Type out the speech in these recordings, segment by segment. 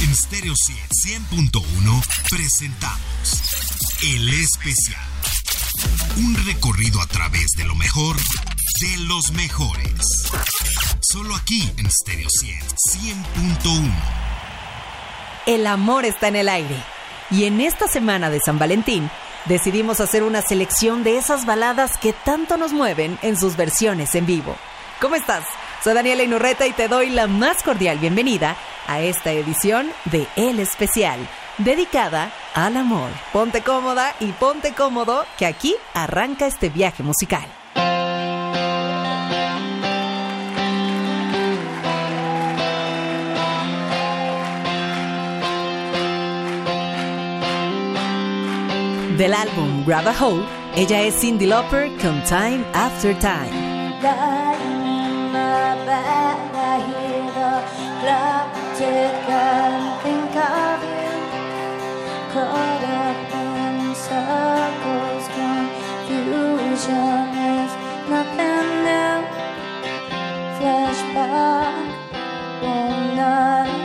En Stereo 100.1 presentamos El Especial. Un recorrido a través de lo mejor de los mejores. Solo aquí en Stereo 100.1. El amor está en el aire. Y en esta semana de San Valentín decidimos hacer una selección de esas baladas que tanto nos mueven en sus versiones en vivo. ¿Cómo estás? Soy Daniela Inurreta y te doy la más cordial bienvenida a esta edición de El Especial, dedicada al amor. Ponte cómoda y ponte cómodo que aquí arranca este viaje musical. Del álbum Grab a Hold, ella es Cindy Lauper con Time After Time. And think of you. Caught up in circles, confusion is nothing new. Flashback, one nights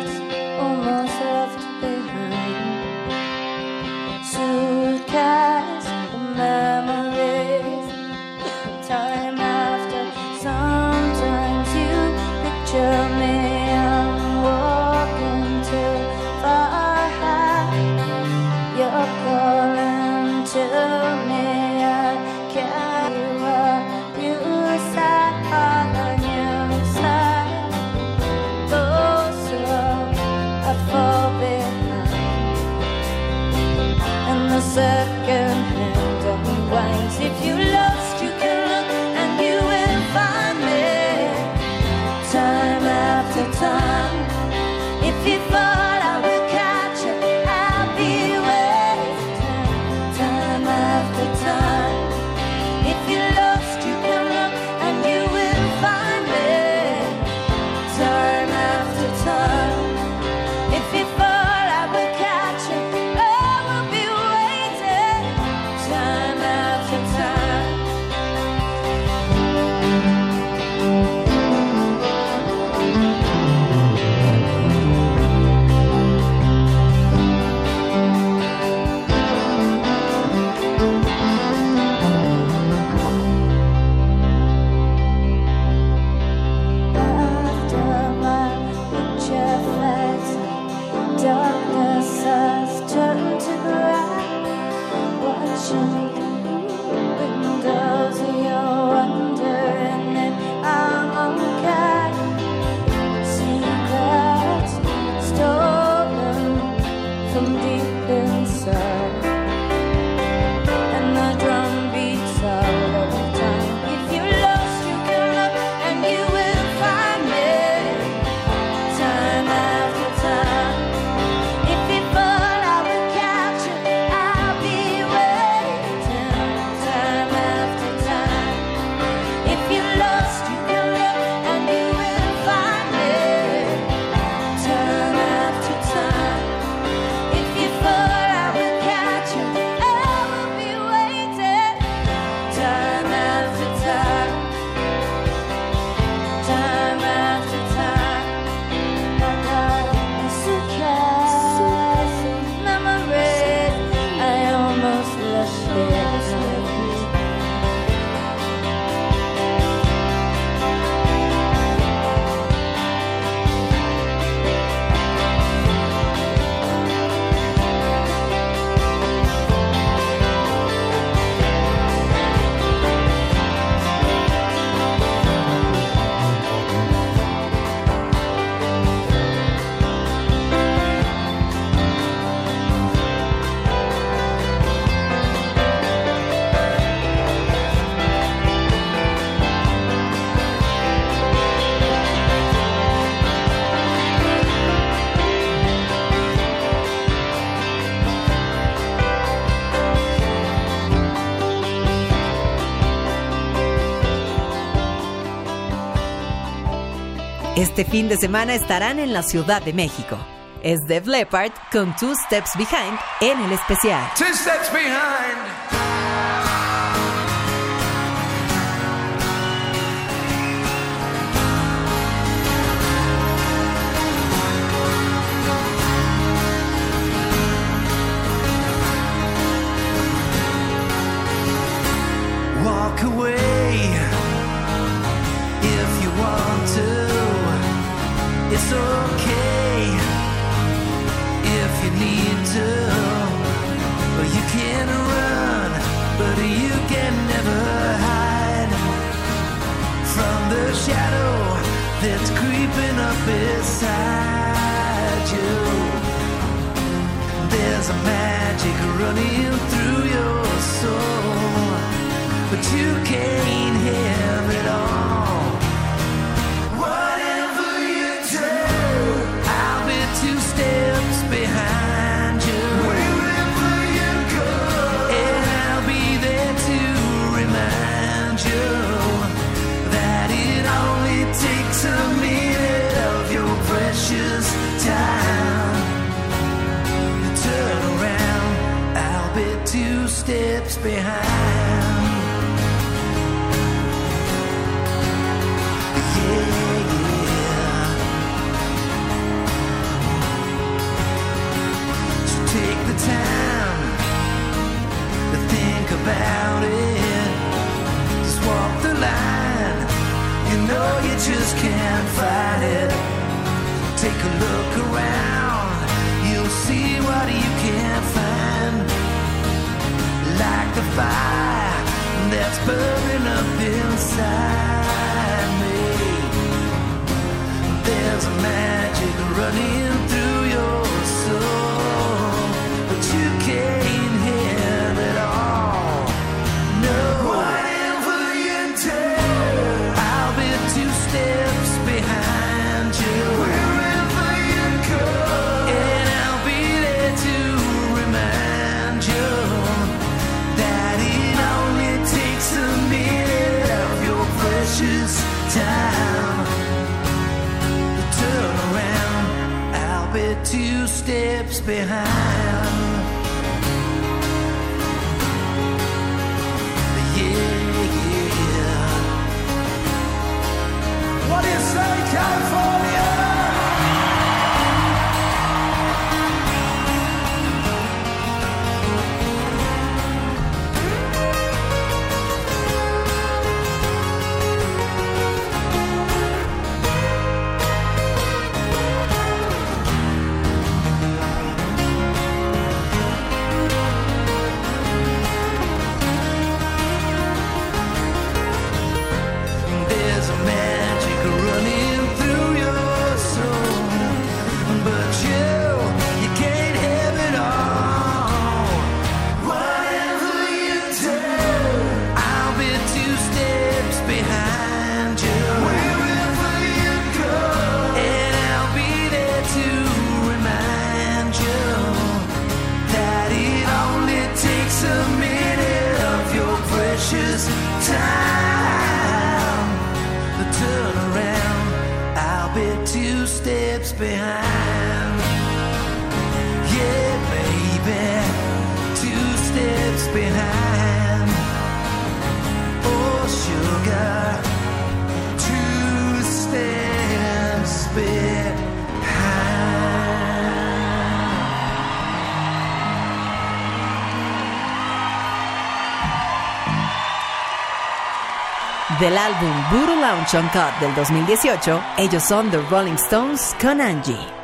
to Este fin de semana estarán en la Ciudad de México. Es Def Leppard con Two Steps Behind en el especial. Two away It's okay if you need to. You can run, but you can never hide from the shadow that's creeping up beside you. There's a magic running through your soul, but you can't have it all. Steps behind. Yeah, yeah. So take the time to think about it. Just walk the line. You know you just can't fight it. Take a look around. You'll see what you can't find like the fire that's burning up inside me. There's a magic running through your soul. steps behind. Yeah, yeah. What is say, California? álbum Voodoo Lounge Uncut del 2018, ellos son The Rolling Stones con Angie.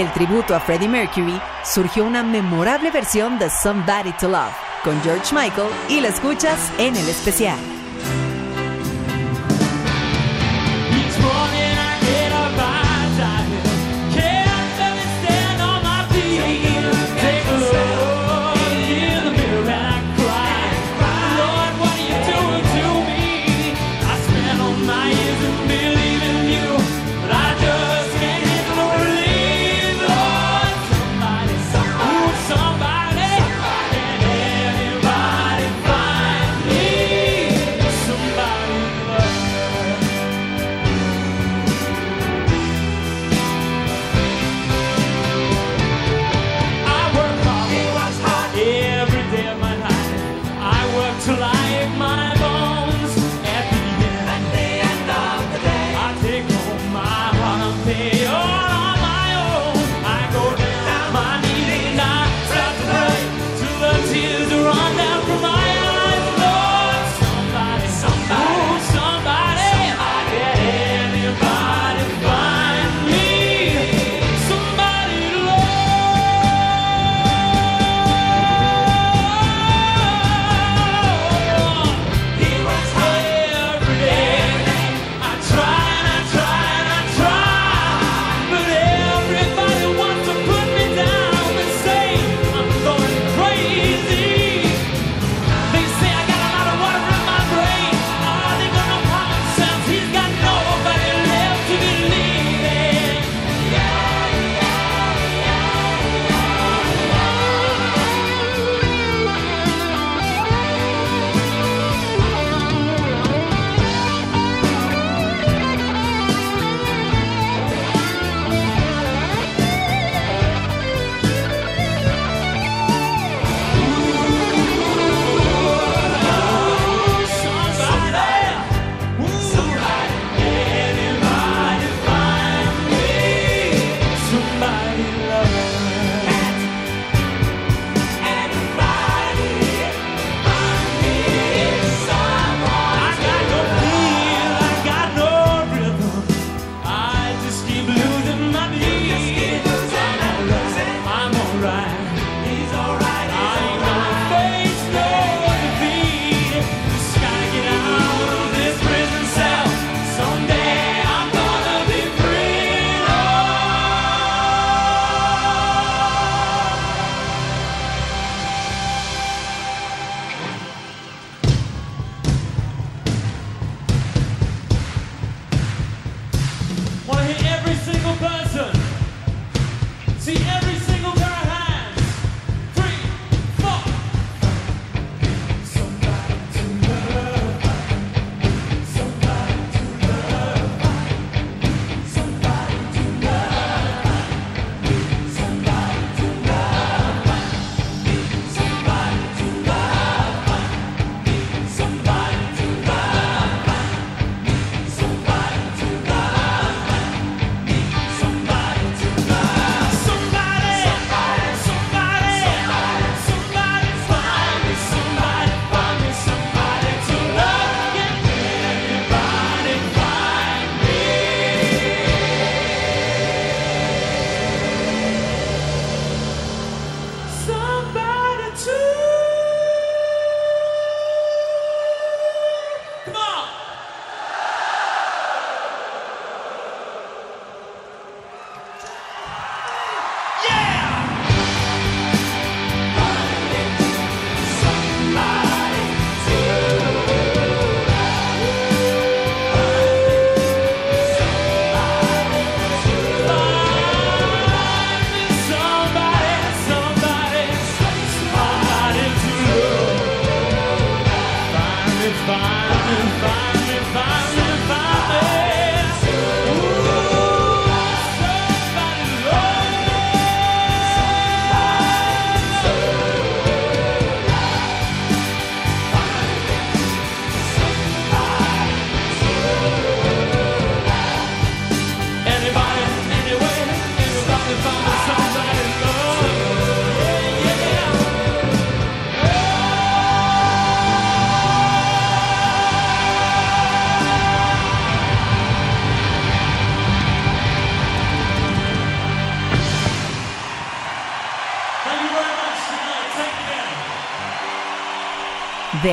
Del tributo a Freddie Mercury surgió una memorable versión de Somebody to Love con George Michael y la escuchas en el especial.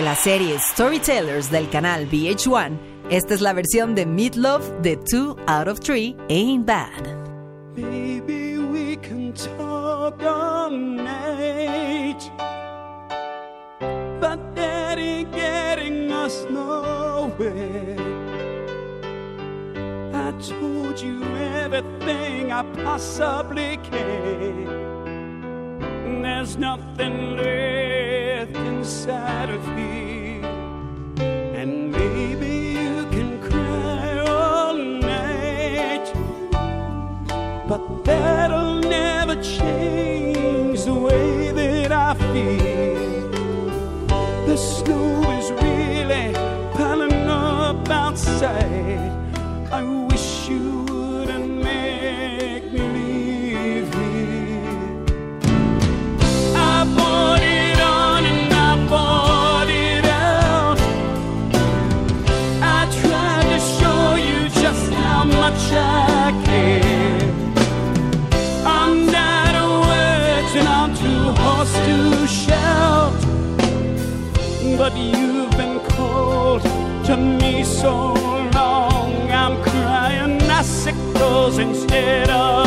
la serie Storytellers del canal VH1, esta es la versión de Meat Loaf de Two Out of Three Ain't Bad. Maybe we can talk all night, but that ain't getting us nowhere. I told you everything I possibly can. There's nothing left death inside of me. And maybe you can cry all night, but that'll never change the way that I feel. The snow is really piling up outside. instead of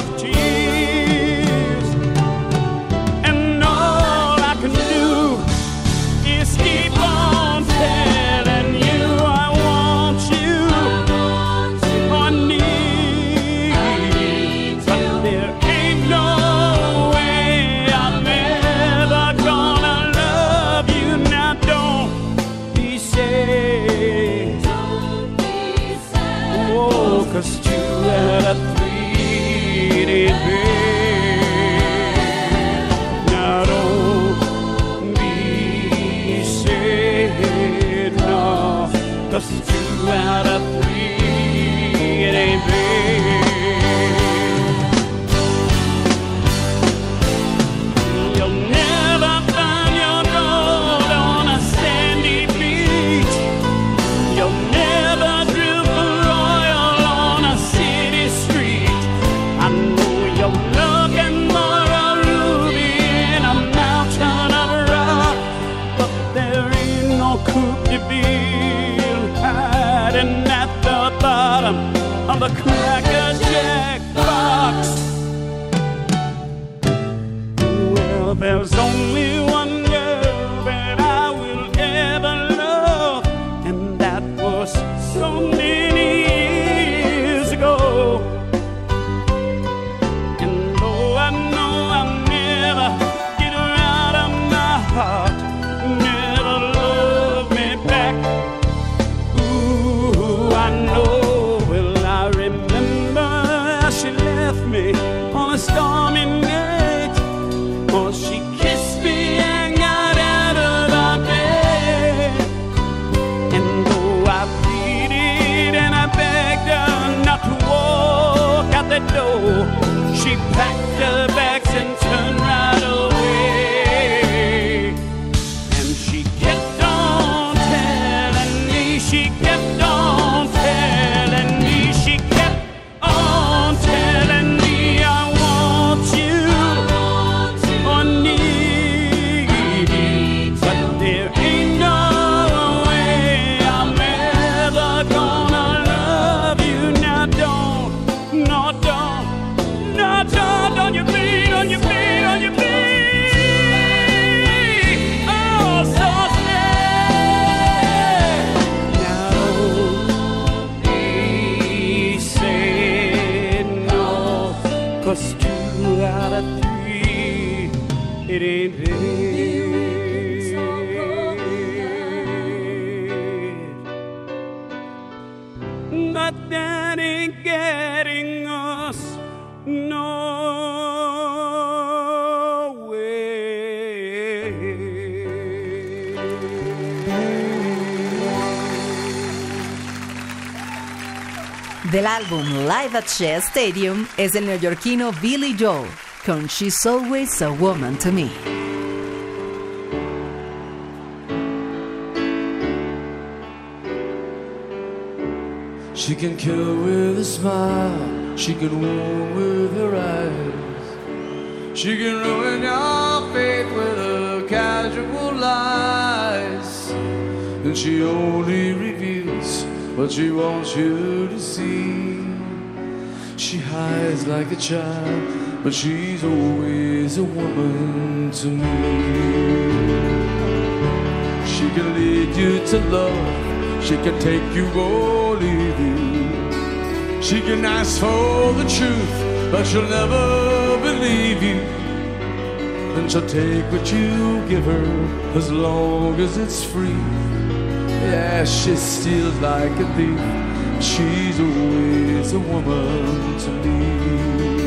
she kept álbum Live at Shea Stadium es el neoyorquino Billy Joel con She's Always a Woman to Me. She can kill with a smile, she can warm with her eyes, she can ruin your faith with her casual lies, and she only wants you to see. She hides like a child, but she's always a woman to me. She can lead you to love, she can take you or leave you. She can ask for the truth, but she'll never believe you. And she'll take what you give her as long as it's free. Yeah, she steals like a thief. She's always a woman to me.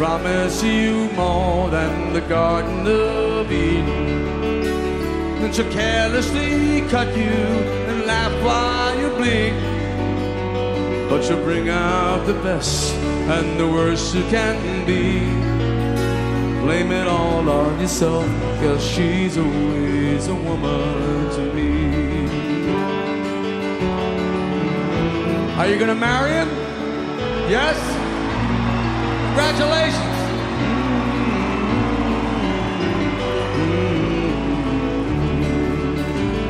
Promise you more than the Garden of Eden. Then she'll carelessly cut you and laugh while you bleed. But she'll bring out the best and the worst you can be. Blame it all on yourself, cause she's always a woman to me. Are you gonna marry him? Yes? Congratulations.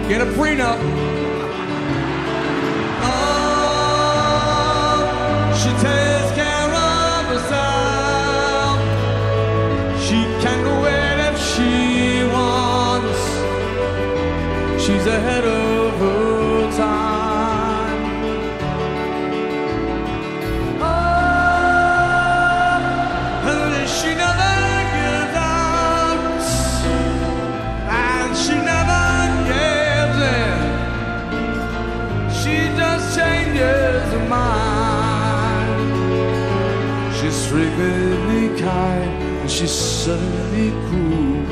Get a prenup. Oh, suddenly cool.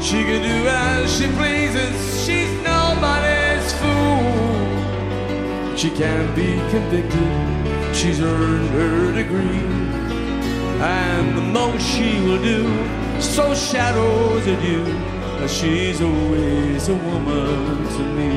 She can do as she pleases. She's nobody's fool. She can't be convicted. She's earned her degree. And the most she will do, so shadows at you. She's always a woman to me.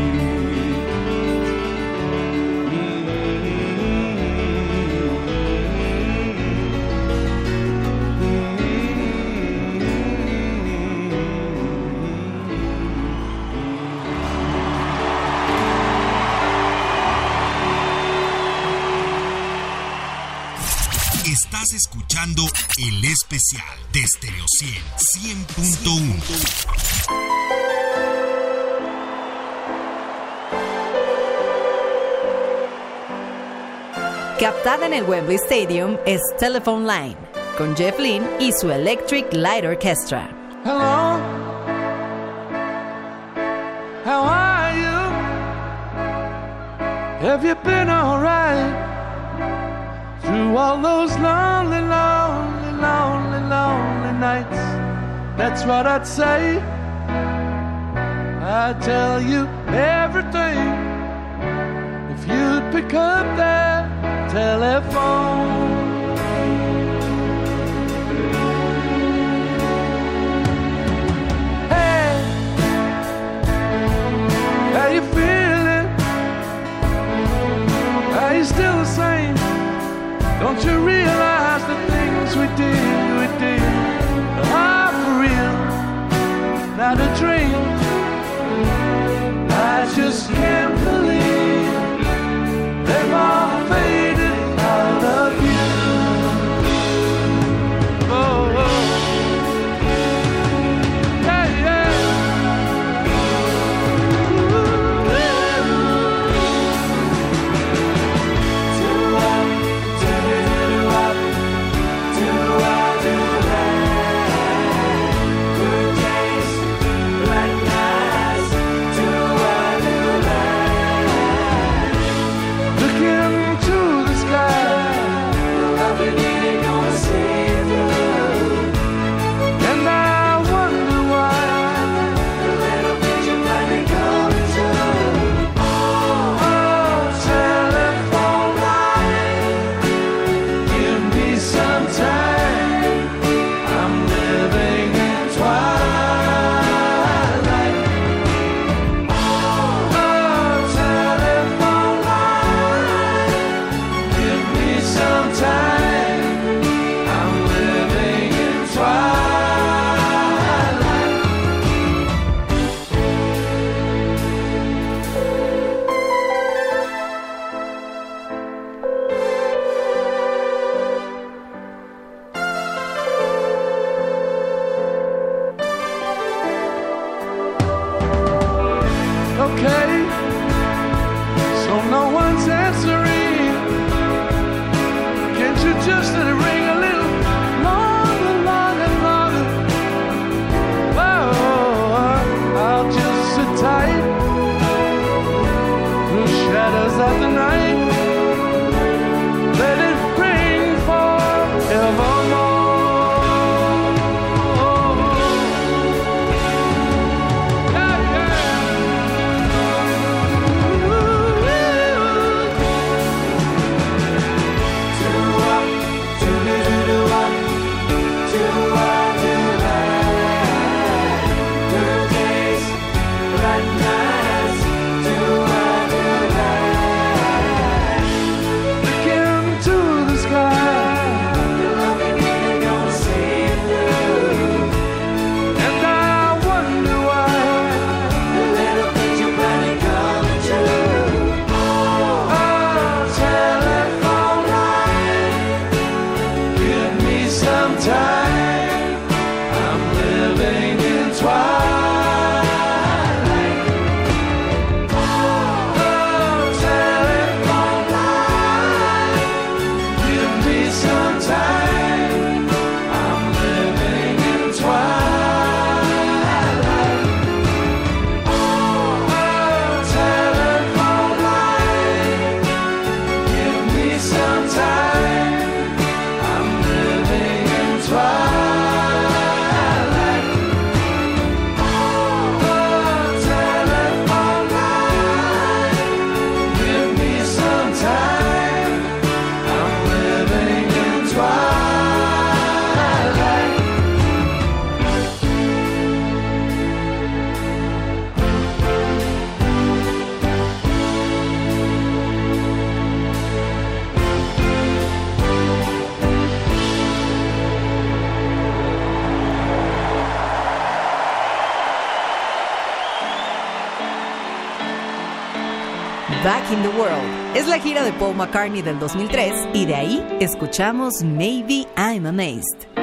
Especial de Stereo 100, 100.1. Captada en el Wembley Stadium es Telephone Line, con Jeff Lynne y su Electric Light Orchestra. Hello. How are you? Have you been alright? Through all those lonely, lonely, lonely, lonely nights. That's what I'd say. I'd tell you everything if you'd pick up that telephone. Hey, how you feeling? Are you still the same? Don't you realize not a dream? I just can't Back in the World es la gira de Paul McCartney del 2003 y de ahí escuchamos Maybe I'm Amazed.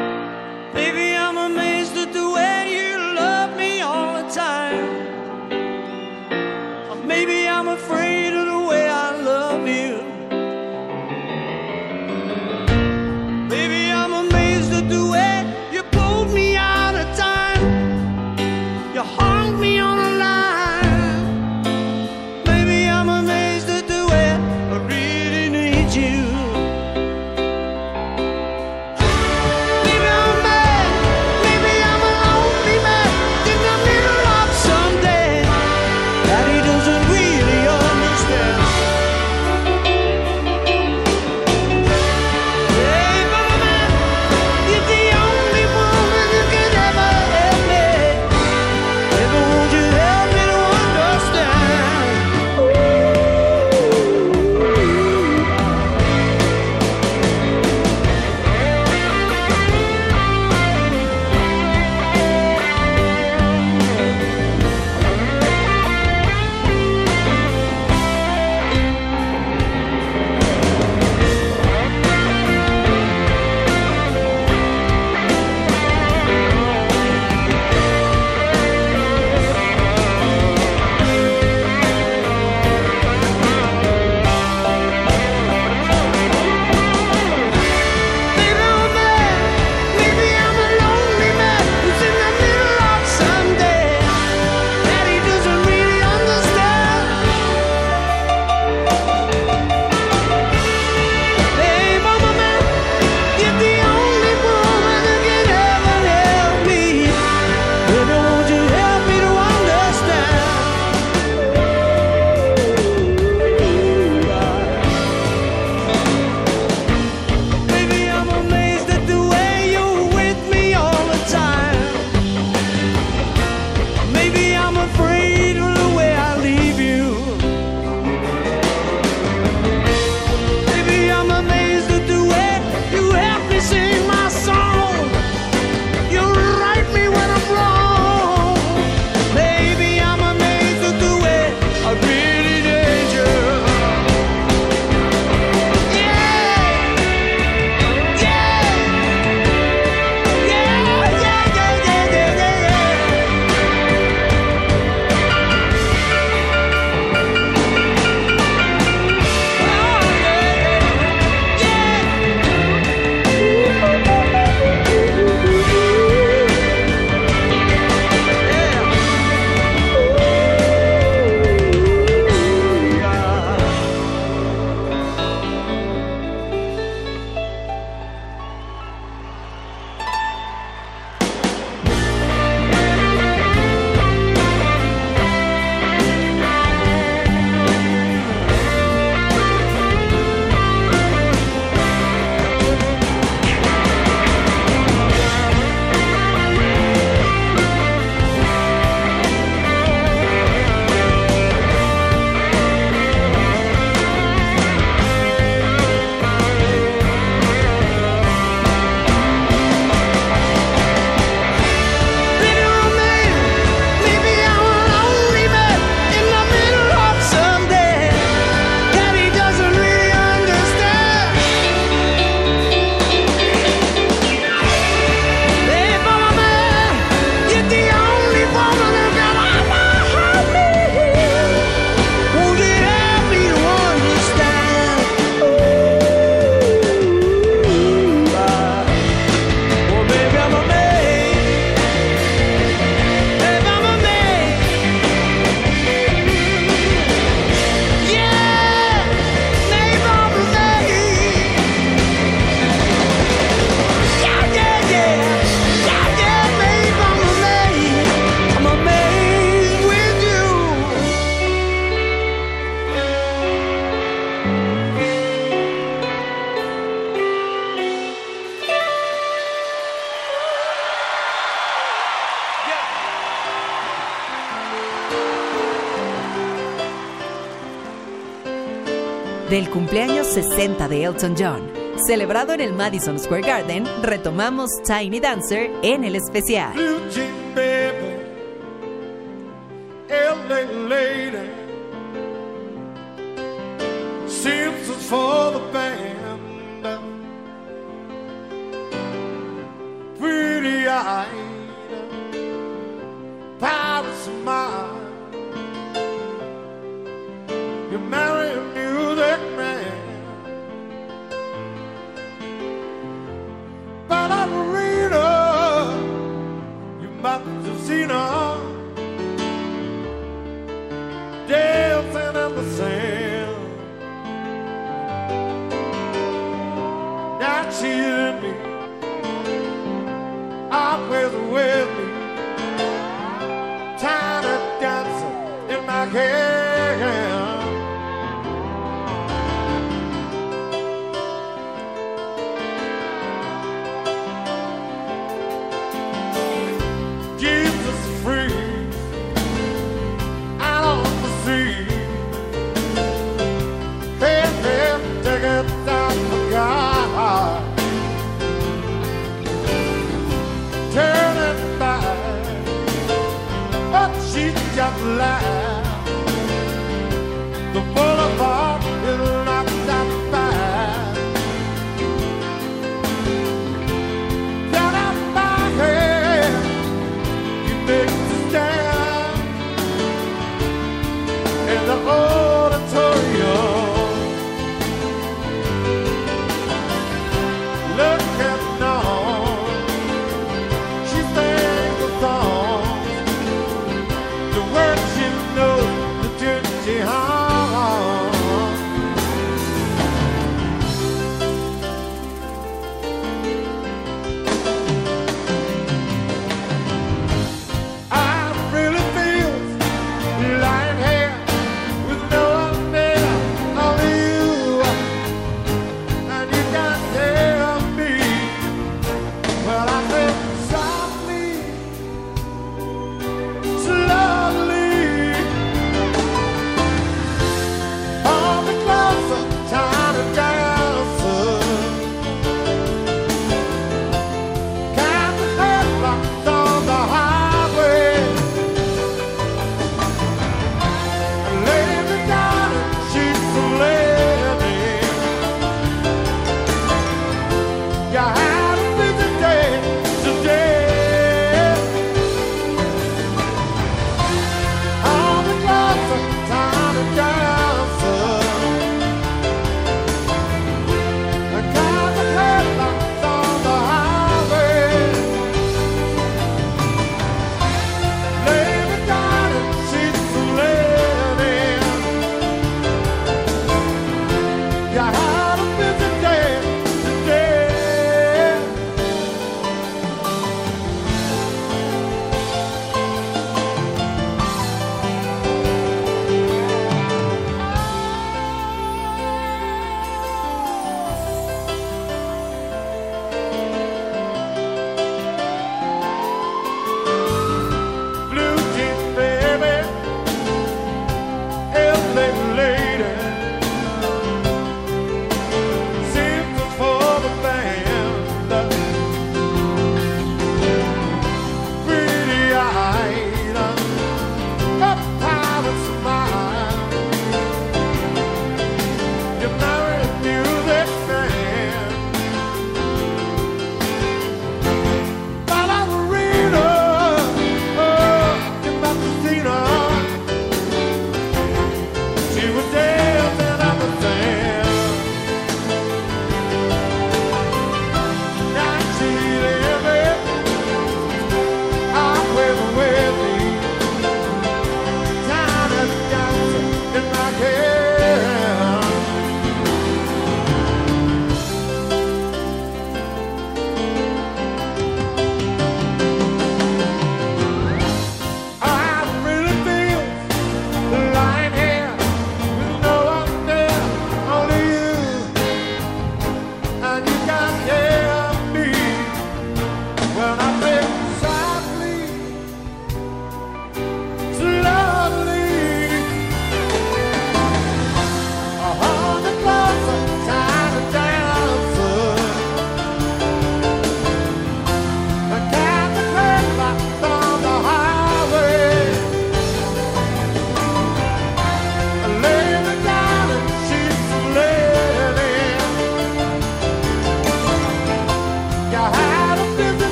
60 de Elton John. Celebrado en el Madison Square Garden, retomamos Tiny Dancer en el especial.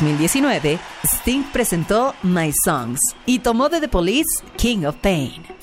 2019, Sting presentó My Songs y tomó de The Police King of Pain.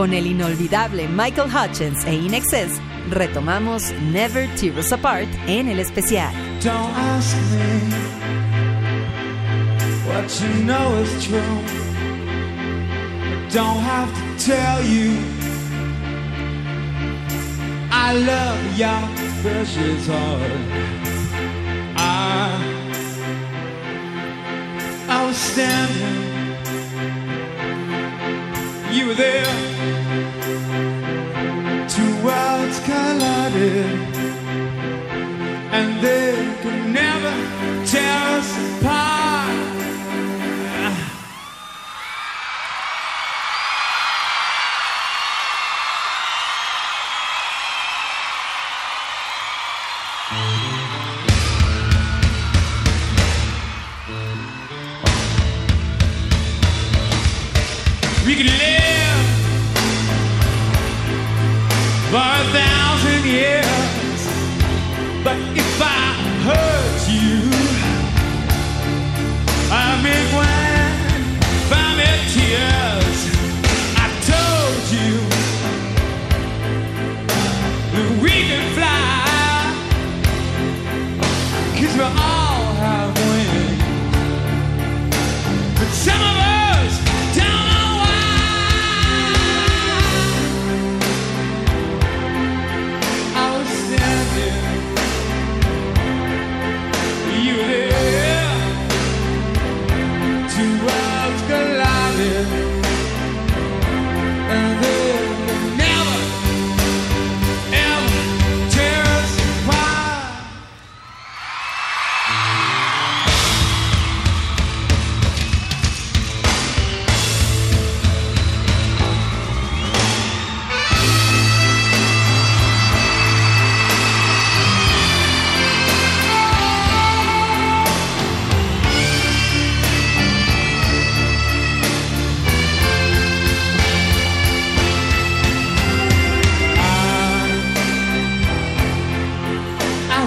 Con el inolvidable Michael Hutchence e INXS, retomamos Never Tear Us Apart en el especial. Don't ask me what you know is true. Don't have to tell you I love your precious heart. I, I was standing, you were there. Two worlds collided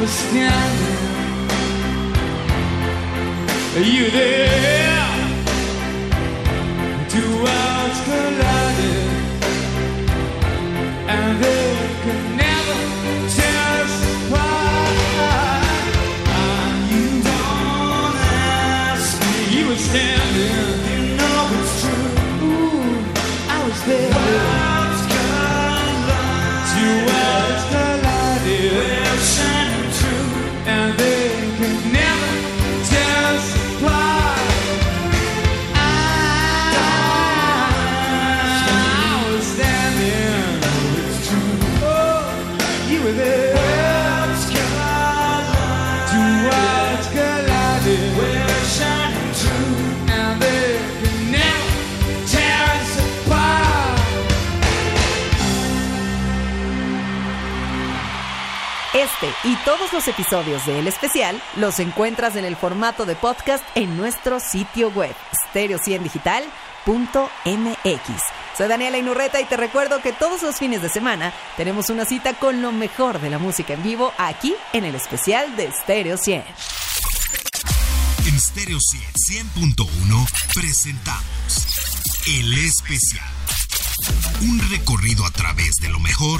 was standing You there? Two worlds collided And they y todos los episodios de El Especial los encuentras en el formato de podcast en nuestro sitio web stereociendigital.mx. Soy Daniela Inurreta y te recuerdo que todos los fines de semana tenemos una cita con lo mejor de la música en vivo aquí en el especial de Stereo 100. En Stereo 100, 100.1 presentamos El Especial. Un recorrido a través de lo mejor